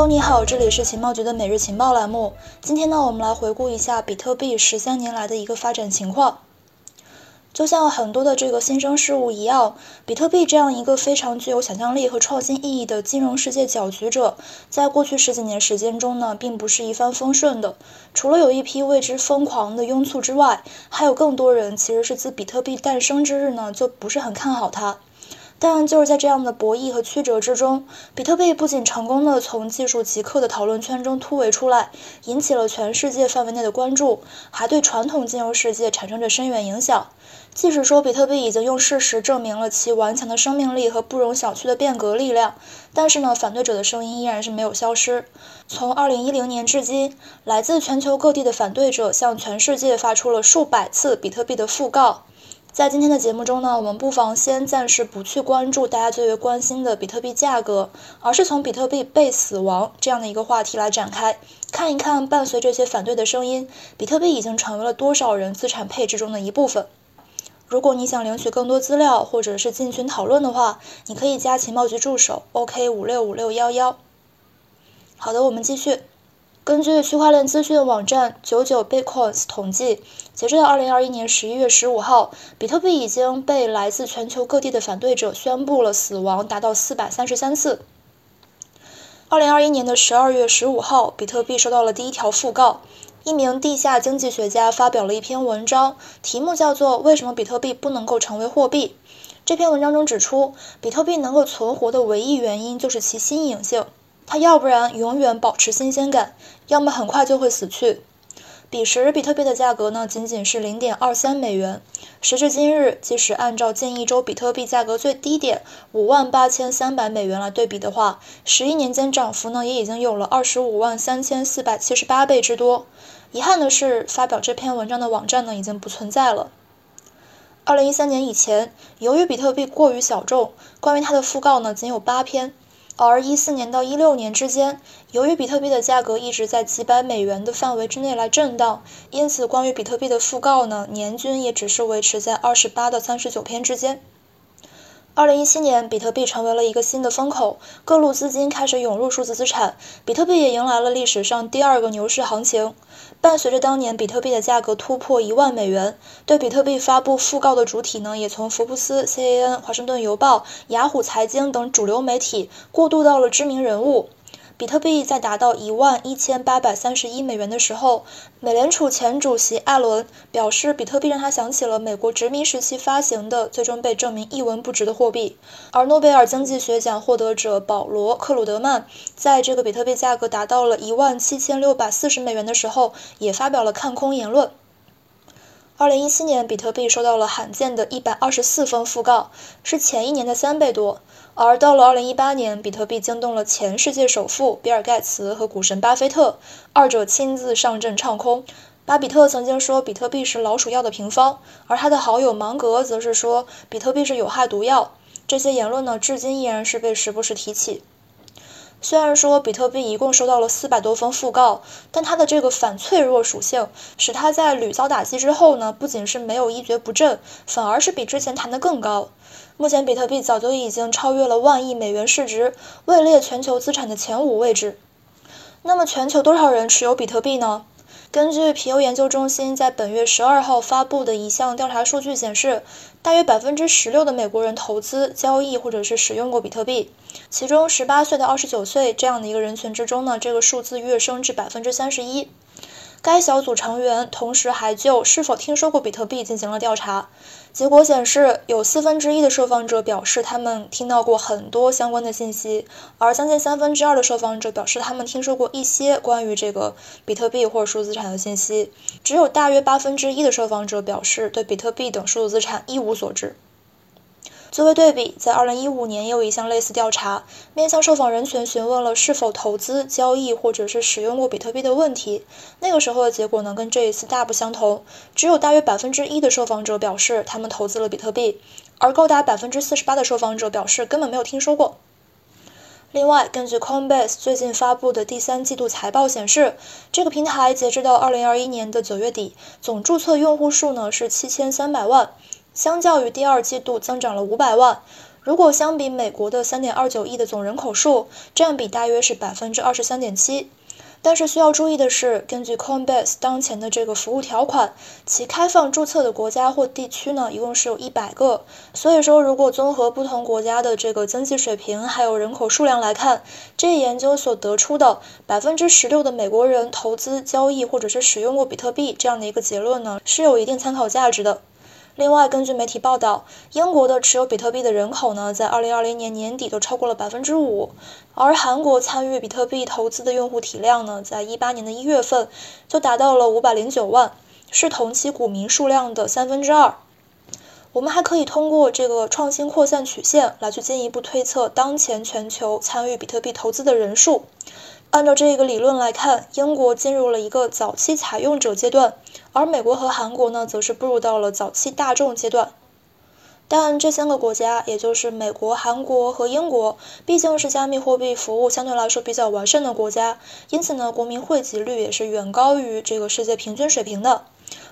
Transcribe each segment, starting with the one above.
Hello，你好，这里是情报局的每日情报栏目。今天呢，我们来回顾一下比特币十三年来的一个发展情况。就像很多的这个新生事物一样，比特币这样一个非常具有想象力和创新意义的金融世界搅局者，在过去十几年时间中呢，并不是一帆风顺的。除了有一批为之疯狂的拥簇之外，还有更多人其实是自比特币诞生之日呢，就不是很看好它。但就是在这样的博弈和曲折之中，比特币不仅成功的从技术极客的讨论圈中突围出来，引起了全世界范围内的关注，还对传统金融世界产生着深远影响。即使说比特币已经用事实证明了其顽强的生命力和不容小觑的变革力量，但是呢，反对者的声音依然是没有消失。从2010年至今，来自全球各地的反对者向全世界发出了数百次比特币的讣告。在今天的节目中呢，我们不妨先暂时不去关注大家最为关心的比特币价格，而是从比特币被死亡这样的一个话题来展开，看一看伴随这些反对的声音，比特币已经成为了多少人资产配置中的一部分。如果你想领取更多资料或者是进群讨论的话，你可以加情报局助手 OK 五六五六幺幺。好的，我们继续。根据区块链资讯网站九九 Bitcoins 统计，截至到二零二一年十一月十五号，比特币已经被来自全球各地的反对者宣布了死亡，达到四百三十三次。二零二一年的十二月十五号，比特币收到了第一条讣告，一名地下经济学家发表了一篇文章，题目叫做《为什么比特币不能够成为货币》。这篇文章中指出，比特币能够存活的唯一原因就是其新颖性。它要不然永远保持新鲜感，要么很快就会死去。彼时比特币的价格呢，仅仅是零点二三美元。时至今日，即使按照近一周比特币价格最低点五万八千三百美元来对比的话，十一年间涨幅呢，也已经有了二十五万三千四百七十八倍之多。遗憾的是，发表这篇文章的网站呢，已经不存在了。二零一三年以前，由于比特币过于小众，关于它的讣告呢，仅有八篇。而一四年到一六年之间，由于比特币的价格一直在几百美元的范围之内来震荡，因此关于比特币的讣告呢，年均也只是维持在二十八到三十九篇之间。二零一七年，比特币成为了一个新的风口，各路资金开始涌入数字资产，比特币也迎来了历史上第二个牛市行情。伴随着当年比特币的价格突破一万美元，对比特币发布讣告的主体呢，也从福布斯、CAN、华盛顿邮报、雅虎财经等主流媒体过渡到了知名人物。比特币在达到一万一千八百三十一美元的时候，美联储前主席艾伦表示，比特币让他想起了美国殖民时期发行的、最终被证明一文不值的货币。而诺贝尔经济学奖获得者保罗·克鲁德曼在这个比特币价格达到了一万七千六百四十美元的时候，也发表了看空言论。二零一七年，比特币收到了罕见的一百二十四封讣告，是前一年的三倍多。而到了二零一八年，比特币惊动了前世界首富比尔·盖茨和股神巴菲特，二者亲自上阵唱空。巴比特曾经说比特币是老鼠药的平方，而他的好友芒格则是说比特币是有害毒药。这些言论呢，至今依然是被时不时提起。虽然说比特币一共收到了四百多封讣告，但它的这个反脆弱属性，使它在屡遭打击之后呢，不仅是没有一蹶不振，反而是比之前弹得更高。目前比特币早就已经超越了万亿美元市值，位列全球资产的前五位置。那么全球多少人持有比特币呢？根据皮尤研究中心在本月十二号发布的一项调查数据显示，大约百分之十六的美国人投资、交易或者是使用过比特币，其中十八岁到二十九岁这样的一个人群之中呢，这个数字跃升至百分之三十一。该小组成员同时还就是否听说过比特币进行了调查，结果显示，有四分之一的受访者表示他们听到过很多相关的信息，而将近三分之二的受访者表示他们听说过一些关于这个比特币或者数字资产的信息，只有大约八分之一的受访者表示对比特币等数字资产一无所知。作为对比，在2015年也有一项类似调查，面向受访人群询问了是否投资、交易或者是使用过比特币的问题。那个时候的结果呢，跟这一次大不相同。只有大约百分之一的受访者表示他们投资了比特币，而高达百分之四十八的受访者表示根本没有听说过。另外，根据 Coinbase 最近发布的第三季度财报显示，这个平台截止到2021年的九月底，总注册用户数呢是七千三百万。相较于第二季度增长了五百万。如果相比美国的三点二九亿的总人口数，占比大约是百分之二十三点七。但是需要注意的是，根据 Coinbase 当前的这个服务条款，其开放注册的国家或地区呢，一共是有一百个。所以说，如果综合不同国家的这个经济水平还有人口数量来看，这一研究所得出的百分之十六的美国人投资、交易或者是使用过比特币这样的一个结论呢，是有一定参考价值的。另外，根据媒体报道，英国的持有比特币的人口呢，在二零二零年年底都超过了百分之五，而韩国参与比特币投资的用户体量呢，在一八年的一月份就达到了五百零九万，是同期股民数量的三分之二。我们还可以通过这个创新扩散曲线来去进一步推测当前全球参与比特币投资的人数。按照这个理论来看，英国进入了一个早期采用者阶段，而美国和韩国呢，则是步入到了早期大众阶段。但这三个国家，也就是美国、韩国和英国，毕竟是加密货币服务相对来说比较完善的国家，因此呢，国民汇集率也是远高于这个世界平均水平的。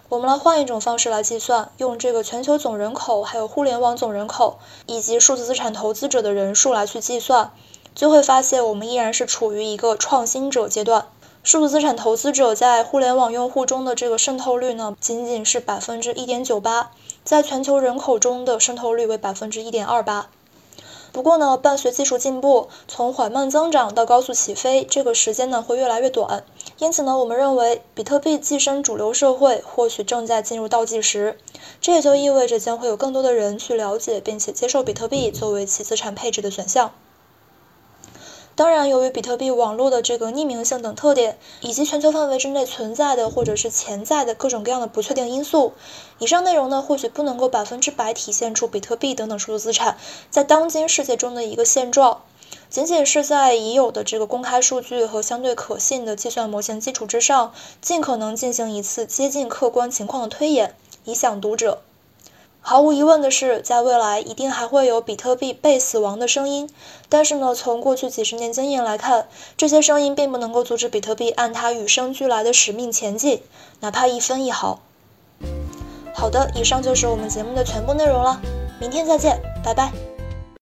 我们来换一种方式来计算，用这个全球总人口、还有互联网总人口以及数字资产投资者的人数来去计算。就会发现，我们依然是处于一个创新者阶段。数字资产投资者在互联网用户中的这个渗透率呢，仅仅是百分之一点九八，在全球人口中的渗透率为百分之一点二八。不过呢，伴随技术进步，从缓慢增长到高速起飞，这个时间呢会越来越短。因此呢，我们认为比特币跻身主流社会或许正在进入倒计时。这也就意味着将会有更多的人去了解并且接受比特币作为其资产配置的选项。当然，由于比特币网络的这个匿名性等特点，以及全球范围之内存在的或者是潜在的各种各样的不确定因素，以上内容呢或许不能够百分之百体现出比特币等等数字资产在当今世界中的一个现状。仅仅是在已有的这个公开数据和相对可信的计算模型基础之上，尽可能进行一次接近客观情况的推演，以响读者。毫无疑问的是，在未来一定还会有比特币被死亡的声音。但是呢，从过去几十年经验来看，这些声音并不能够阻止比特币按它与生俱来的使命前进，哪怕一分一毫。好的，以上就是我们节目的全部内容了，明天再见，拜拜。